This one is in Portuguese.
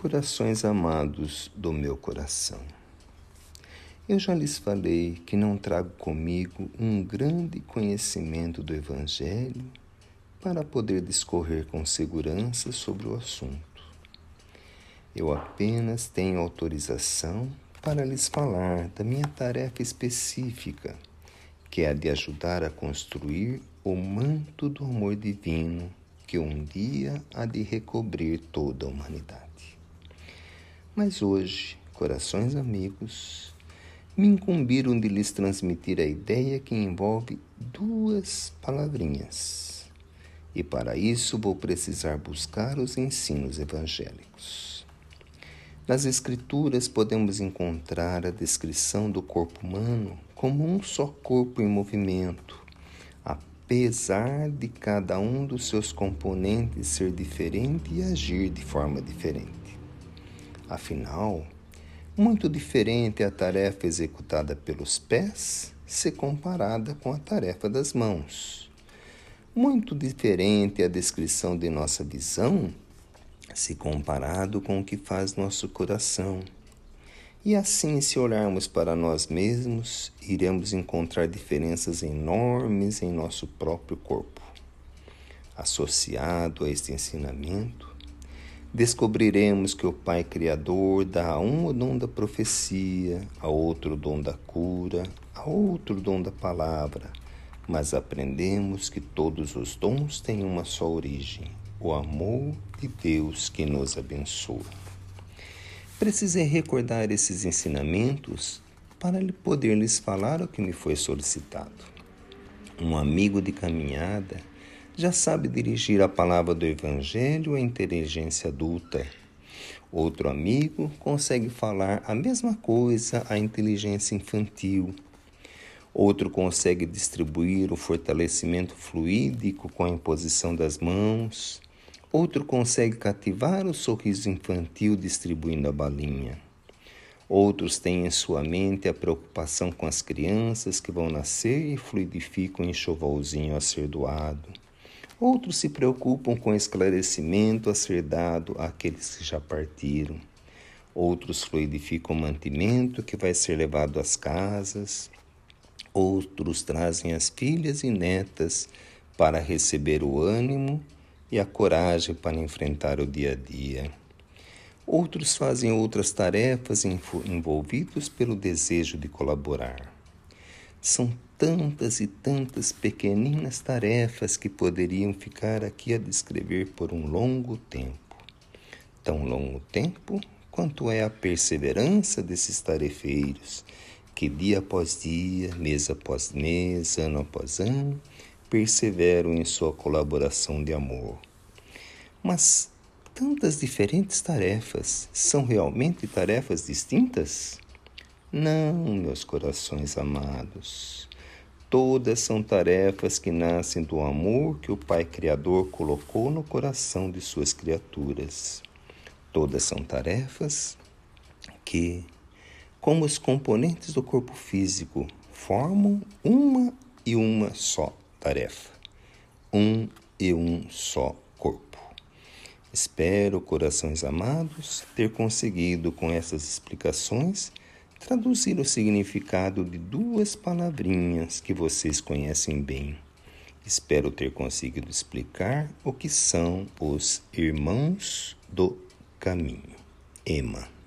Corações amados do meu coração. Eu já lhes falei que não trago comigo um grande conhecimento do Evangelho para poder discorrer com segurança sobre o assunto. Eu apenas tenho autorização para lhes falar da minha tarefa específica, que é a de ajudar a construir o manto do amor divino que um dia há de recobrir toda a humanidade. Mas hoje, corações amigos, me incumbiram de lhes transmitir a ideia que envolve duas palavrinhas. E para isso vou precisar buscar os ensinos evangélicos. Nas Escrituras podemos encontrar a descrição do corpo humano como um só corpo em movimento, apesar de cada um dos seus componentes ser diferente e agir de forma diferente. Afinal, muito diferente é a tarefa executada pelos pés se comparada com a tarefa das mãos. Muito diferente é a descrição de nossa visão se comparado com o que faz nosso coração. E assim, se olharmos para nós mesmos, iremos encontrar diferenças enormes em nosso próprio corpo. Associado a este ensinamento, descobriremos que o Pai Criador dá a um o dom da profecia, a outro o dom da cura, a outro o dom da palavra, mas aprendemos que todos os dons têm uma só origem, o amor de Deus que nos abençoa. Precisei recordar esses ensinamentos para poder lhes falar o que me foi solicitado. Um amigo de caminhada já sabe dirigir a palavra do Evangelho à inteligência adulta. Outro amigo consegue falar a mesma coisa à inteligência infantil. Outro consegue distribuir o fortalecimento fluídico com a imposição das mãos. Outro consegue cativar o sorriso infantil distribuindo a balinha. Outros têm em sua mente a preocupação com as crianças que vão nascer e fluidificam o enxovalzinho a ser doado. Outros se preocupam com o esclarecimento a ser dado àqueles que já partiram. Outros fluidificam o mantimento que vai ser levado às casas. Outros trazem as filhas e netas para receber o ânimo e a coragem para enfrentar o dia a dia. Outros fazem outras tarefas envolvidos pelo desejo de colaborar. São tantas e tantas pequeninas tarefas que poderiam ficar aqui a descrever por um longo tempo. Tão longo tempo quanto é a perseverança desses tarefeiros, que dia após dia, mês após mês, ano após ano, perseveram em sua colaboração de amor. Mas tantas diferentes tarefas são realmente tarefas distintas? Não, meus corações amados. Todas são tarefas que nascem do amor que o Pai Criador colocou no coração de suas criaturas. Todas são tarefas que, como os componentes do corpo físico, formam uma e uma só tarefa. Um e um só corpo. Espero, corações amados, ter conseguido com essas explicações traduzir o significado de duas palavrinhas que vocês conhecem bem. Espero ter conseguido explicar o que são os irmãos do caminho. Ema.